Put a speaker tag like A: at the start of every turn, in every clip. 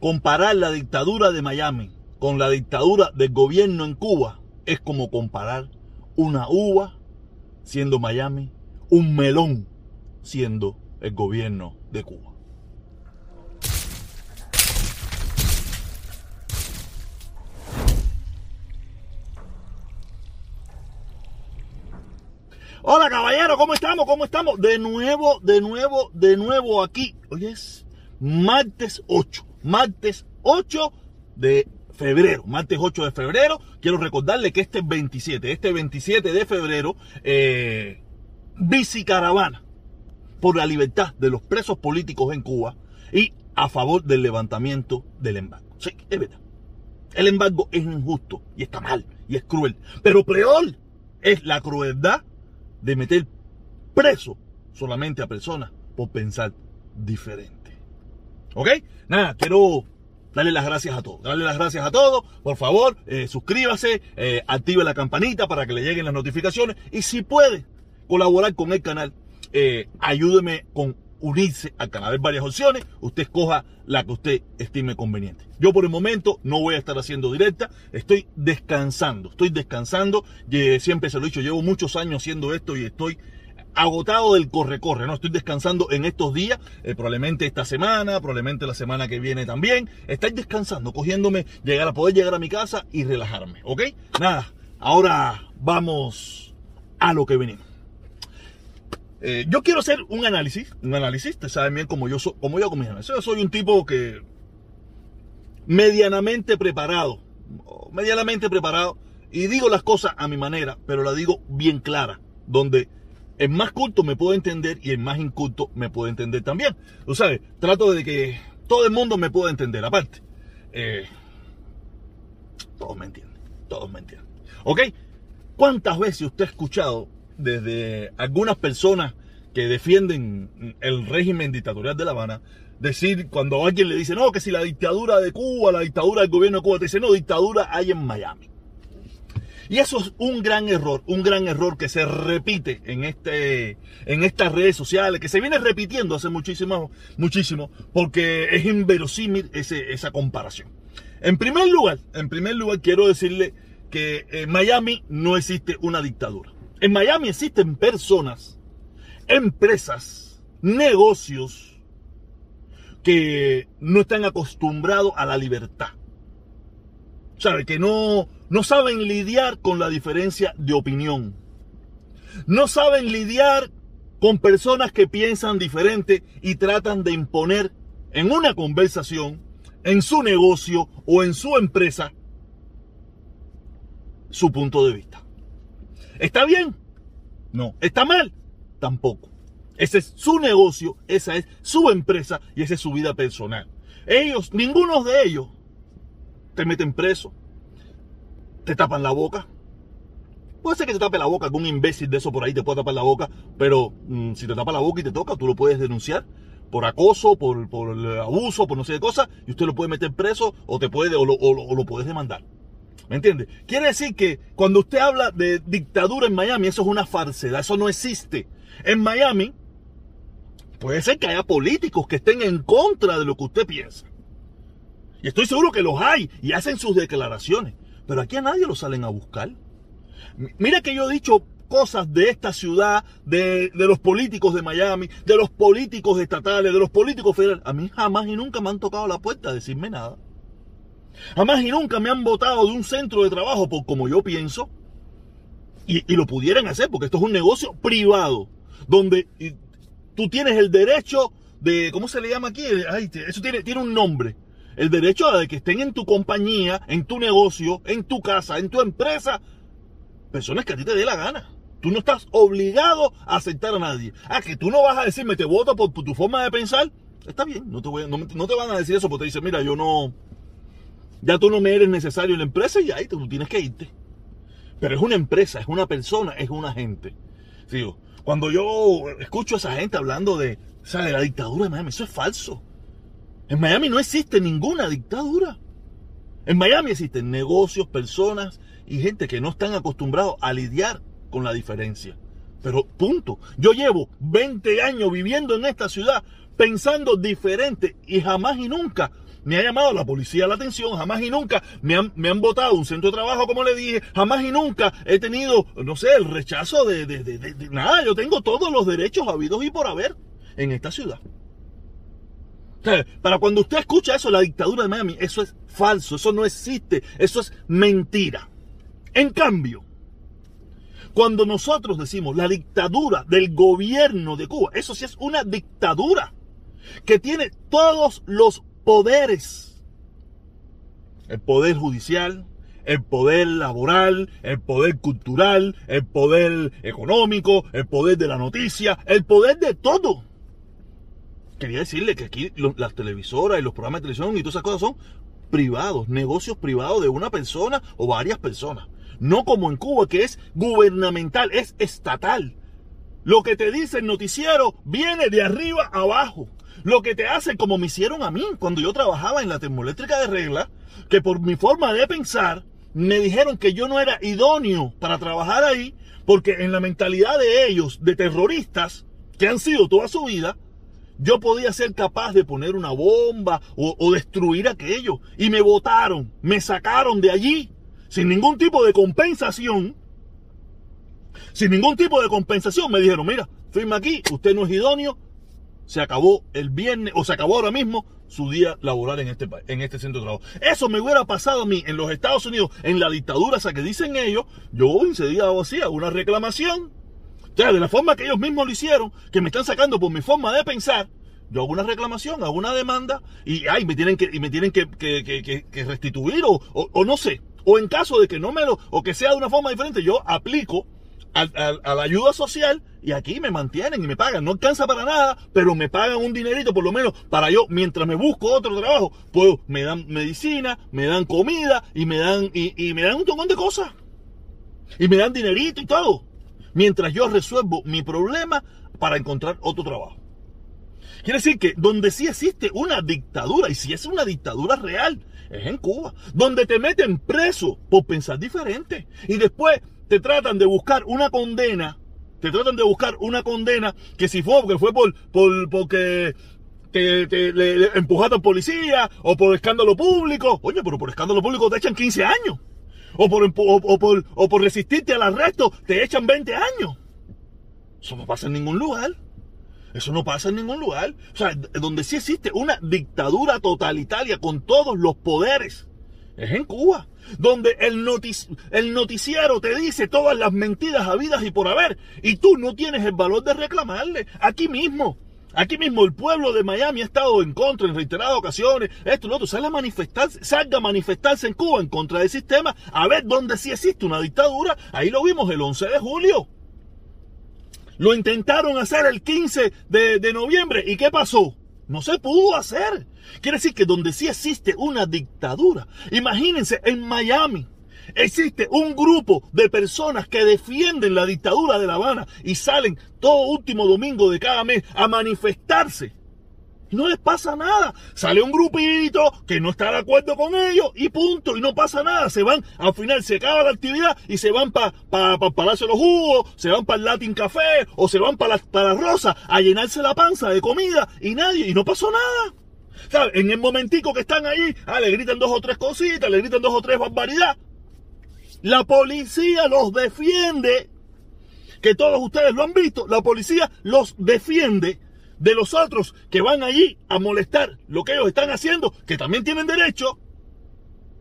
A: comparar la dictadura de Miami con la dictadura del gobierno en Cuba es como comparar una uva siendo Miami, un melón siendo el gobierno de Cuba. Hola caballero, ¿cómo estamos? ¿Cómo estamos? De nuevo, de nuevo, de nuevo aquí. Hoy es martes 8, martes 8 de febrero, martes 8 de febrero. Quiero recordarle que este 27, este 27 de febrero, eh, caravana por la libertad de los presos políticos en Cuba y a favor del levantamiento del embargo. Sí, es verdad. El embargo es injusto y está mal y es cruel. Pero peor es la crueldad de meter preso solamente a personas por pensar diferente. ¿Ok? Nada, quiero darle las gracias a todos. Darle las gracias a todos. Por favor, eh, suscríbase, eh, active la campanita para que le lleguen las notificaciones. Y si puede colaborar con el canal, eh, ayúdeme con unirse al canal. Hay varias opciones. Usted escoja la que usted estime conveniente. Yo por el momento no voy a estar haciendo directa. Estoy descansando. Estoy descansando. Siempre se lo he dicho. Llevo muchos años haciendo esto y estoy agotado del corre-corre, ¿no? Estoy descansando en estos días, eh, probablemente esta semana, probablemente la semana que viene también. Estoy descansando, cogiéndome, llegar a poder llegar a mi casa y relajarme, ¿ok? Nada, ahora vamos a lo que venimos. Eh, yo quiero hacer un análisis, un análisis, ustedes saben bien como yo, soy, como yo Yo soy un tipo que medianamente preparado, medianamente preparado, y digo las cosas a mi manera, pero la digo bien clara, donde el más culto me puede entender y el más inculto me puede entender también. Tú sabes, trato de que todo el mundo me pueda entender, aparte. Eh, todos me entienden, todos me entienden. ¿Ok? ¿Cuántas veces usted ha escuchado desde algunas personas que defienden el régimen dictatorial de La Habana, decir cuando alguien le dice, no, que si la dictadura de Cuba, la dictadura del gobierno de Cuba, te dice, no, dictadura hay en Miami. Y eso es un gran error, un gran error que se repite en, este, en estas redes sociales, que se viene repitiendo hace muchísimo, muchísimo, porque es inverosímil ese, esa comparación. En primer lugar, en primer lugar quiero decirle que en Miami no existe una dictadura. En Miami existen personas, empresas, negocios que no están acostumbrados a la libertad. ¿Sabe? Que no, no saben lidiar con la diferencia de opinión. No saben lidiar con personas que piensan diferente y tratan de imponer en una conversación, en su negocio o en su empresa, su punto de vista. ¿Está bien? No. ¿Está mal? Tampoco. Ese es su negocio, esa es su empresa y esa es su vida personal. Ellos, ninguno de ellos, te meten preso, te tapan la boca. Puede ser que te tape la boca, algún imbécil de eso por ahí te pueda tapar la boca, pero mm, si te tapa la boca y te toca, tú lo puedes denunciar por acoso, por, por abuso, por no sé qué cosa, y usted lo puede meter preso o te puede o lo, o lo puedes demandar. ¿Me entiende? Quiere decir que cuando usted habla de dictadura en Miami, eso es una falsedad, eso no existe. En Miami puede ser que haya políticos que estén en contra de lo que usted piensa. Y estoy seguro que los hay y hacen sus declaraciones. Pero aquí a nadie lo salen a buscar. Mira que yo he dicho cosas de esta ciudad, de, de, los políticos de Miami, de los políticos estatales, de los políticos federales. A mí jamás y nunca me han tocado la puerta a decirme nada. Jamás y nunca me han votado de un centro de trabajo por como yo pienso. Y, lo pudieran hacer, porque esto es un negocio privado, donde tú tienes el derecho de, ¿cómo se le llama aquí? eso tiene, tiene un nombre. El derecho de que estén en tu compañía, en tu negocio, en tu casa, en tu empresa, personas que a ti te dé la gana. Tú no estás obligado a aceptar a nadie. Ah, que tú no vas a decirme te voto por, tu forma de pensar. Está bien, no te, van a decir eso porque te dicen, mira, yo no, ya tú no me eres necesario en la empresa y ahí tú tienes que irte. Pero es una empresa, es una persona, es una gente. Cuando yo escucho a esa gente hablando de, de la dictadura eso es falso. En Miami no existe ninguna dictadura. En Miami existen negocios, personas y gente que no están acostumbrados a lidiar con la diferencia. Pero punto. Yo llevo 20 años viviendo en esta ciudad pensando diferente y jamás y nunca me ha llamado la policía la atención, jamás y nunca me han, me han votado un centro de trabajo, como le dije, jamás y nunca he tenido, no sé, el rechazo de, de, de, de nada, yo tengo todos los derechos habidos y por haber en esta ciudad. Para cuando usted escucha eso, la dictadura de Miami, eso es falso, eso no existe, eso es mentira. En cambio, cuando nosotros decimos la dictadura del gobierno de Cuba, eso sí es una dictadura que tiene todos los poderes. El poder judicial, el poder laboral, el poder cultural, el poder económico, el poder de la noticia, el poder de todo quería decirle que aquí las televisoras y los programas de televisión y todas esas cosas son privados, negocios privados de una persona o varias personas. No como en Cuba, que es gubernamental, es estatal. Lo que te dice el noticiero viene de arriba abajo. Lo que te hace como me hicieron a mí cuando yo trabajaba en la termoeléctrica de regla, que por mi forma de pensar me dijeron que yo no era idóneo para trabajar ahí, porque en la mentalidad de ellos, de terroristas, que han sido toda su vida, yo podía ser capaz de poner una bomba o, destruir aquello. Y me votaron, me sacaron de allí sin ningún tipo de compensación. Sin ningún tipo de compensación me dijeron, mira, firma aquí, usted no es idóneo, se acabó el viernes o se acabó ahora mismo su día laboral en este, en este centro de trabajo. Eso me hubiera pasado a mí en los Estados Unidos, en la dictadura esa que dicen ellos, yo incidía o hacía una reclamación sea, de la forma que ellos mismos lo hicieron, que me están sacando por mi forma de pensar, yo hago una reclamación, hago una demanda y ay, me tienen que, y me tienen que, restituir o, o, no sé. O en caso de que no me lo, o que sea de una forma diferente, yo aplico a, la ayuda social y aquí me mantienen y me pagan. No alcanza para nada, pero me pagan un dinerito por lo menos para yo, mientras me busco otro trabajo, pues me dan medicina, me dan comida y me dan, y, y me dan un montón de cosas. Y me dan dinerito y todo mientras yo resuelvo mi problema para encontrar otro trabajo. Quiere decir que donde sí existe una dictadura, y si es una dictadura real, es en Cuba, donde te meten preso por pensar diferente. Y después te tratan de buscar una condena, te tratan de buscar una condena que si fue porque fue por, por porque te, le, empujaste al policía o por escándalo público. Oye, pero por escándalo público te echan 15 años o por, o, por, o por resistirte al arresto, te echan 20 años. Eso no pasa en ningún lugar. Eso no pasa en ningún lugar. O sea, donde sí existe una dictadura totalitaria con todos los poderes. Es en Cuba. Donde el, el noticiero te dice todas las mentiras habidas y por haber. Y tú no tienes el valor de reclamarle. Aquí mismo. Aquí mismo el pueblo de Miami ha estado en contra en reiteradas ocasiones, esto y lo otro, salga a manifestarse, salga a manifestarse en Cuba en contra del sistema, a ver dónde sí existe una dictadura, ahí lo vimos el 11 de julio. Lo intentaron hacer el 15 de, de noviembre, ¿y qué pasó? No se pudo hacer. Quiere decir que donde sí existe una dictadura, imagínense en Miami, Existe un grupo de personas que defienden la dictadura de La Habana y salen todo último domingo de cada mes a manifestarse. No les pasa nada. Sale un grupito que no está de acuerdo con ellos y punto. Y no pasa nada. Se van, al final se acaba la actividad y se van para pa, pa Palacio de los Jugos, se van para el Latin Café o se van para la, para Rosa a llenarse la panza de comida y nadie, y no pasó nada. ¿Sabes? En el momentico que están ahí, ah, le gritan dos o tres cositas, le gritan dos o tres barbaridades. La policía los defiende, que todos ustedes lo han visto, la policía los defiende de los otros que van allí a molestar lo que ellos están haciendo, que también tienen derecho,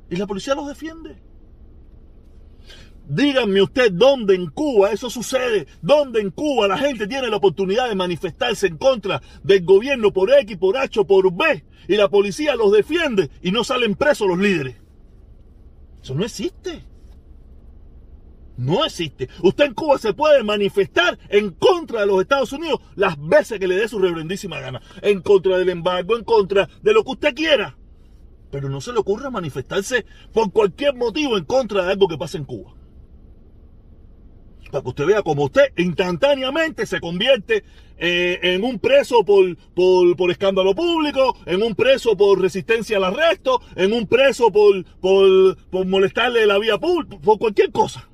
A: y la policía los defiende. Díganme usted dónde en Cuba eso sucede, dónde en Cuba la gente tiene la oportunidad de manifestarse en contra del gobierno por X, por H por B, y la policía los defiende y no salen presos los líderes. Eso no existe. No existe. Usted en Cuba se puede manifestar en contra de los Estados Unidos las veces que le dé su reverendísima gana. En contra del embargo, en contra de lo que usted quiera. Pero no se le ocurra manifestarse por cualquier motivo en contra de algo que pasa en Cuba. Para que usted vea como usted instantáneamente se convierte eh, en un preso por, por, escándalo público, en un preso por resistencia al arresto, en un preso por, por, por molestarle la vía pública, por cualquier cosa.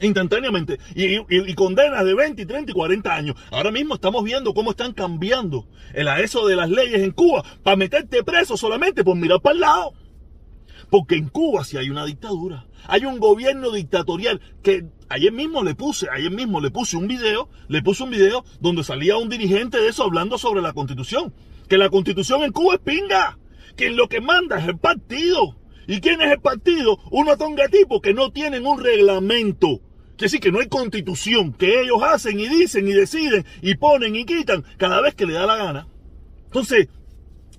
A: Instantáneamente y, condenas de 20, 30 y 40 años. Ahora mismo estamos viendo cómo están cambiando el eso de las leyes en Cuba para meterte preso solamente por mirar para el lado. Porque en Cuba sí hay una dictadura. Hay un gobierno dictatorial que ayer mismo le puse, ayer mismo le puse un video, le puse un video donde salía un dirigente de eso hablando sobre la constitución. Que la constitución en Cuba es pinga. Que lo que manda es el partido. ¿Y quién es el partido? Unos tongatipos que no tienen un reglamento. Que sí, que no hay constitución, que ellos hacen y dicen y deciden y ponen y quitan cada vez que le da la gana. Entonces,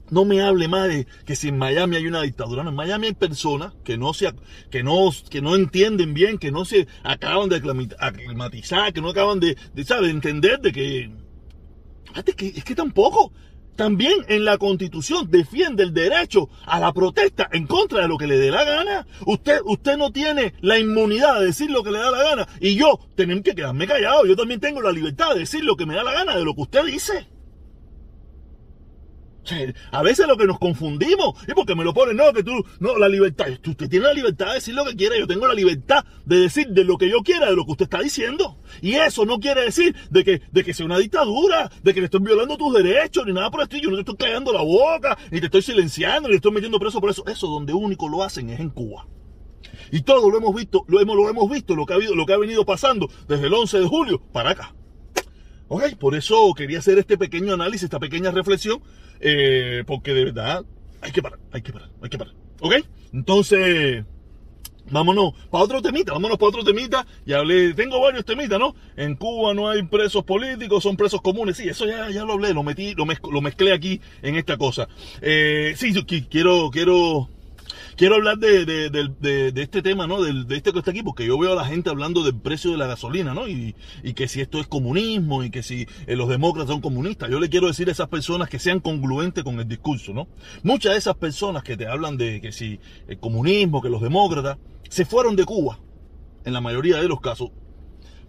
A: no me hable más de que si en Miami hay una dictadura. No, en Miami hay personas que no, se, que no, que no entienden bien, que no se acaban de aclimatizar, que no acaban de, de, de entender de que... Es que tampoco también en la constitución defiende el derecho a la protesta en contra de lo que le dé la gana. Usted, usted no tiene la inmunidad de decir lo que le da la gana. Y yo tengo que quedarme callado. Yo también tengo la libertad de decir lo que me da la gana de lo que usted dice. A veces lo que nos confundimos es porque me lo ponen, no, que tú, no, la libertad, usted tiene la libertad de decir lo que quiera, yo tengo la libertad de decir de lo que yo quiera, de lo que usted está diciendo. Y eso no quiere decir de que, de que sea una dictadura, de que le estoy violando tus derechos, ni nada por el estilo, yo no te estoy callando la boca, ni te estoy silenciando, ni te estoy metiendo preso por eso. Eso donde único lo hacen es en Cuba. Y todo lo hemos visto, lo hemos, lo hemos visto, lo que ha habido, lo que ha venido pasando desde el 11 de julio para acá. Ok, por eso quería hacer este pequeño análisis, esta pequeña reflexión, eh, porque de verdad hay que parar, hay que parar, hay que parar. Ok, entonces, vámonos para otro temita, vámonos para otro temita. Y hablé, tengo varios temitas, ¿no? En Cuba no hay presos políticos, son presos comunes. Sí, eso ya, ya lo hablé, lo metí, lo mezclé aquí en esta cosa. Eh, sí, quiero, quiero Quiero hablar de, este tema, ¿no? De, este que está aquí, porque yo veo a la gente hablando del precio de la gasolina, ¿no? Y, que si esto es comunismo y que si eh, los demócratas son comunistas. Yo le quiero decir a esas personas que sean congruentes con el discurso, ¿no? Muchas de esas personas que te hablan de que si el comunismo, que los demócratas, se fueron de Cuba, en la mayoría de los casos,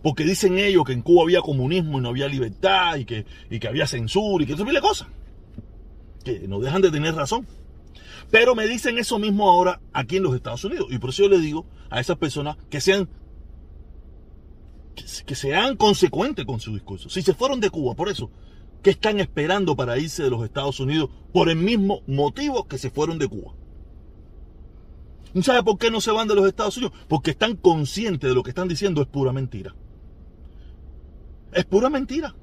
A: porque dicen ellos que en Cuba había comunismo y no había libertad y que, y que había censura y que eso mil cosas. Que no dejan de tener razón. Pero me dicen eso mismo ahora aquí en los Estados Unidos. Y por eso yo le digo a esas personas que sean que sean consecuentes con su discurso. Si se fueron de Cuba, por eso, ¿qué están esperando para irse de los Estados Unidos por el mismo motivo que se fueron de Cuba? ¿No sabe por qué no se van de los Estados Unidos? Porque están conscientes de lo que están diciendo es pura mentira. Es pura mentira.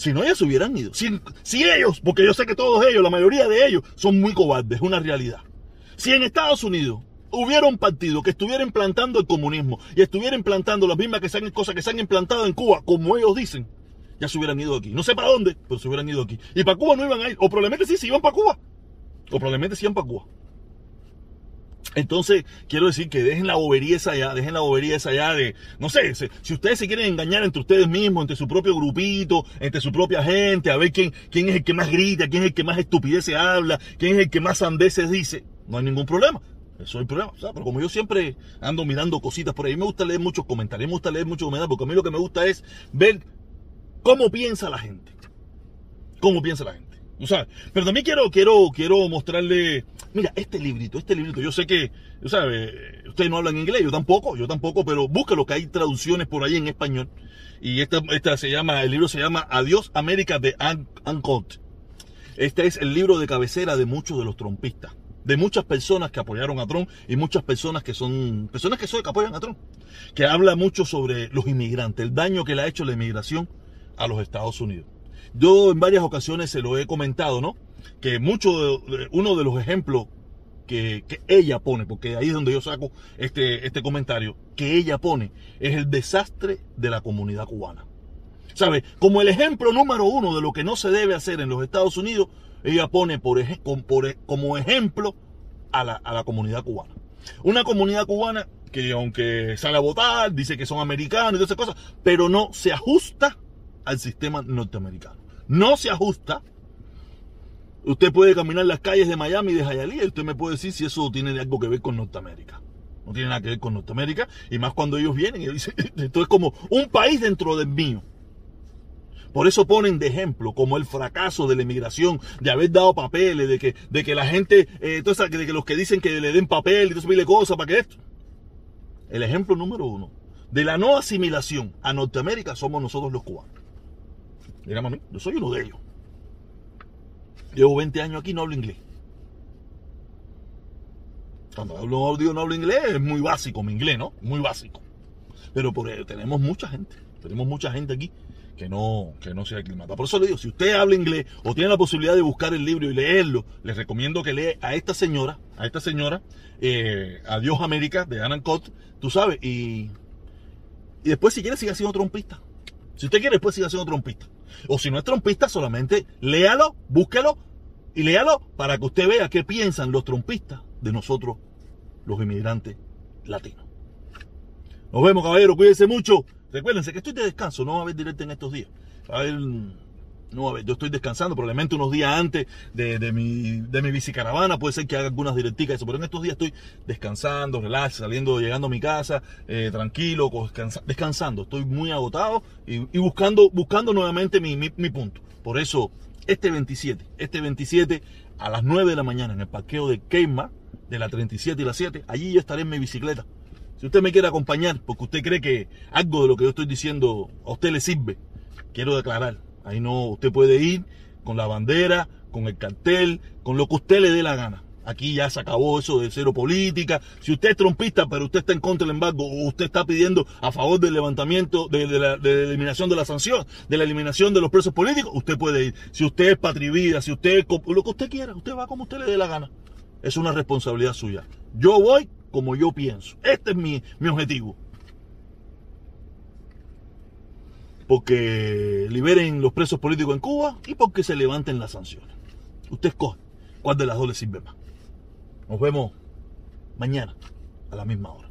A: Si no, ellos se hubieran ido. Si, ellos, porque yo sé que todos ellos, la mayoría de ellos, son muy cobardes, es una realidad. Si en Estados Unidos hubiera un partido que estuviera implantando el comunismo y estuviera implantando las mismas que sean, cosas que se han implantado en Cuba, como ellos dicen, ya se hubieran ido aquí. No sé para dónde, pero se hubieran ido aquí. Y para Cuba no iban a ir. O probablemente sí, se iban para Cuba. O probablemente sí iban para Cuba. Entonces, quiero decir que dejen la bobería esa allá, dejen la bobería esa allá de, no sé, si ustedes se quieren engañar entre ustedes mismos, entre su propio grupito, entre su propia gente, a ver quién, quién es el que más grita, quién es el que más estupideces habla, quién es el que más sandeces dice, no hay ningún problema. Eso es el problema. pero como yo siempre ando mirando cositas por ahí, me gusta leer muchos comentarios, me gusta leer muchos comentarios, porque a mí lo que me gusta es ver cómo piensa la gente. Cómo piensa la gente. O sea, pero también quiero, quiero, quiero mostrarle, mira, este librito, este librito, yo sé que, sabe, ustedes no hablan inglés, yo tampoco, yo tampoco, pero búsquelo que hay traducciones por ahí en español. Y esta, esta se llama, el libro se llama Adiós América de Ancot. Este es el libro de cabecera de muchos de los trompistas, de muchas personas que apoyaron a Trump y muchas personas que son, personas que son que apoyan a Trump, que habla mucho sobre los inmigrantes, el daño que le ha hecho la inmigración a los Estados Unidos. Yo en varias ocasiones se lo he comentado, ¿no? Que mucho uno de los ejemplos que, ella pone, porque ahí es donde yo saco este, este comentario, que ella pone es el desastre de la comunidad cubana. ¿Sabe? Como el ejemplo número uno de lo que no se debe hacer en los Estados Unidos, ella pone por, como ejemplo a la, a la comunidad cubana. Una comunidad cubana que aunque sale a votar, dice que son americanos y todas esas cosas, pero no se ajusta al sistema norteamericano no se ajusta, usted puede caminar las calles de Miami y de Hialeah y usted me puede decir si eso tiene algo que ver con Norteamérica. No tiene nada que ver con Norteamérica y más cuando ellos vienen y esto es como un país dentro del mío. Por eso ponen de ejemplo como el fracaso de la inmigración, de haber dado papeles, de que, de que la gente, eh, de que los que dicen que le den papel y todo eso cosas para que esto. el ejemplo número uno de la no asimilación a Norteamérica somos nosotros los cubanos. Mira, mami, yo soy uno de ellos. Llevo 20 años aquí y no hablo inglés. Cuando hablo, digo no hablo inglés, es muy básico mi inglés, ¿no? Muy básico. Pero por, tenemos mucha gente, tenemos mucha gente aquí que no, que no se. Por eso le digo, si usted habla inglés o tiene la posibilidad de buscar el libro y leerlo, les recomiendo que lea a esta señora, a esta señora, eh, Adiós América, de Anna Cott, tú sabes, y, y después si quiere siga siendo trompista. Si usted quiere, después siga siendo trompista. O si no es trompista, solamente léalo, búsquelo y léalo para que usted vea qué piensan los trompistas de nosotros, los inmigrantes latinos. Nos vemos, caballero. Cuídense mucho. Recuérdense que estoy de descanso. No va a haber directo en estos días. Va a haber, no a haber. Yo estoy descansando. Probablemente unos días antes de, mi, de mi bicicaravana. Puede ser que haga algunas directicas. Eso. Pero en estos días estoy descansando, relax, saliendo, llegando a mi casa, eh, tranquilo, descansando. Estoy muy agotado y, buscando, buscando nuevamente mi, mi punto. Por eso, este 27, este 27 a las 9 de la mañana en el parqueo de Keima, de la 37 y la 7, allí yo estaré en mi bicicleta si usted me quiere acompañar porque usted cree que algo de lo que yo estoy diciendo a usted le sirve, quiero declarar. Ahí no, usted puede ir con la bandera, con el cartel, con lo que usted le dé la gana. Aquí ya se acabó eso de cero política. Si usted es trompista, pero usted está en contra del embargo, o usted está pidiendo a favor del levantamiento, de, la, eliminación de la sanción, de la eliminación de los presos políticos, usted puede ir. Si usted es patrivida, si usted es lo que usted quiera, usted va como usted le dé la gana. Es una responsabilidad suya. Yo voy como yo pienso. Este es mi, objetivo. Porque liberen los presos políticos en Cuba y porque se levanten las sanciones. Usted escoge cuál de las dos le sirve más. Nos vemos mañana a la misma hora.